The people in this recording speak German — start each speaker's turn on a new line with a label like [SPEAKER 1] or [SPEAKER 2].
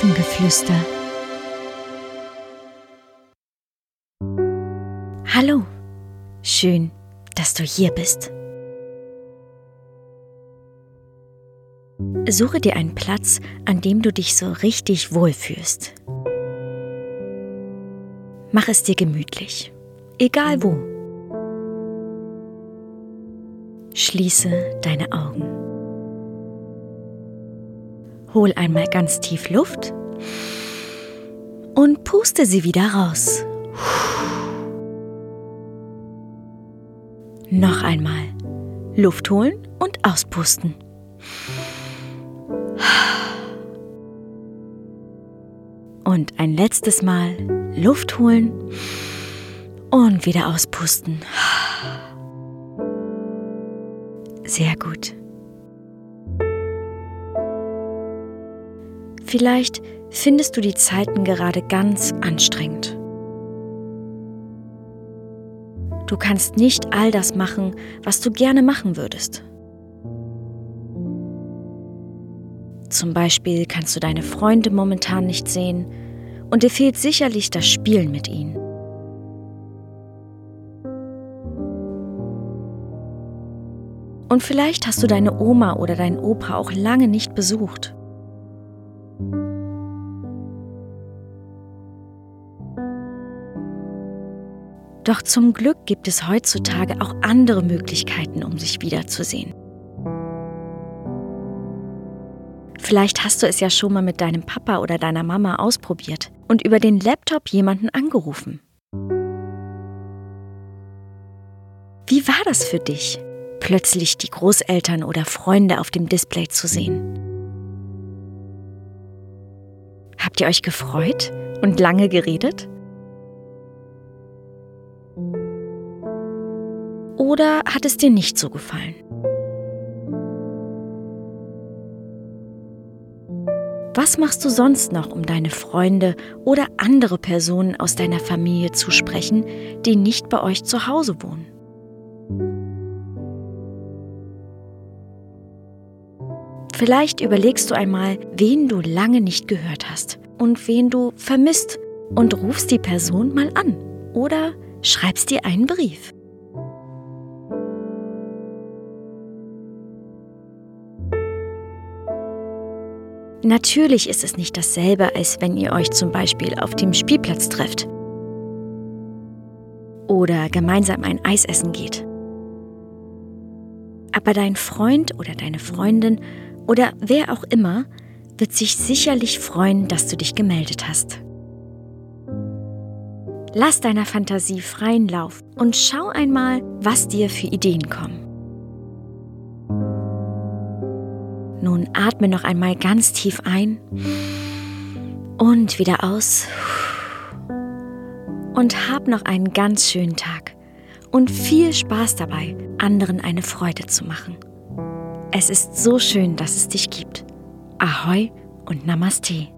[SPEAKER 1] Elfengeflüster. Hallo, schön, dass du hier bist. Suche dir einen Platz, an dem du dich so richtig wohlfühlst. Mach es dir gemütlich, egal wo. Schließe deine Augen. Hol einmal ganz tief Luft und puste sie wieder raus. Noch einmal Luft holen und auspusten. Und ein letztes Mal Luft holen und wieder auspusten. Sehr gut. Vielleicht findest du die Zeiten gerade ganz anstrengend. Du kannst nicht all das machen, was du gerne machen würdest. Zum Beispiel kannst du deine Freunde momentan nicht sehen und dir fehlt sicherlich das Spielen mit ihnen. Und vielleicht hast du deine Oma oder deinen Opa auch lange nicht besucht. Doch zum Glück gibt es heutzutage auch andere Möglichkeiten, um sich wiederzusehen. Vielleicht hast du es ja schon mal mit deinem Papa oder deiner Mama ausprobiert und über den Laptop jemanden angerufen. Wie war das für dich, plötzlich die Großeltern oder Freunde auf dem Display zu sehen? Habt ihr euch gefreut und lange geredet? Oder hat es dir nicht so gefallen? Was machst du sonst noch, um deine Freunde oder andere Personen aus deiner Familie zu sprechen, die nicht bei euch zu Hause wohnen? Vielleicht überlegst du einmal, wen du lange nicht gehört hast und wen du vermisst und rufst die Person mal an oder schreibst dir einen Brief. Natürlich ist es nicht dasselbe, als wenn ihr euch zum Beispiel auf dem Spielplatz trefft oder gemeinsam ein Eis essen geht. Aber dein Freund oder deine Freundin oder wer auch immer wird sich sicherlich freuen, dass du dich gemeldet hast. Lass deiner Fantasie freien Lauf und schau einmal, was dir für Ideen kommen. Nun atme noch einmal ganz tief ein und wieder aus. Und hab noch einen ganz schönen Tag und viel Spaß dabei, anderen eine Freude zu machen. Es ist so schön, dass es dich gibt. Ahoi und Namaste.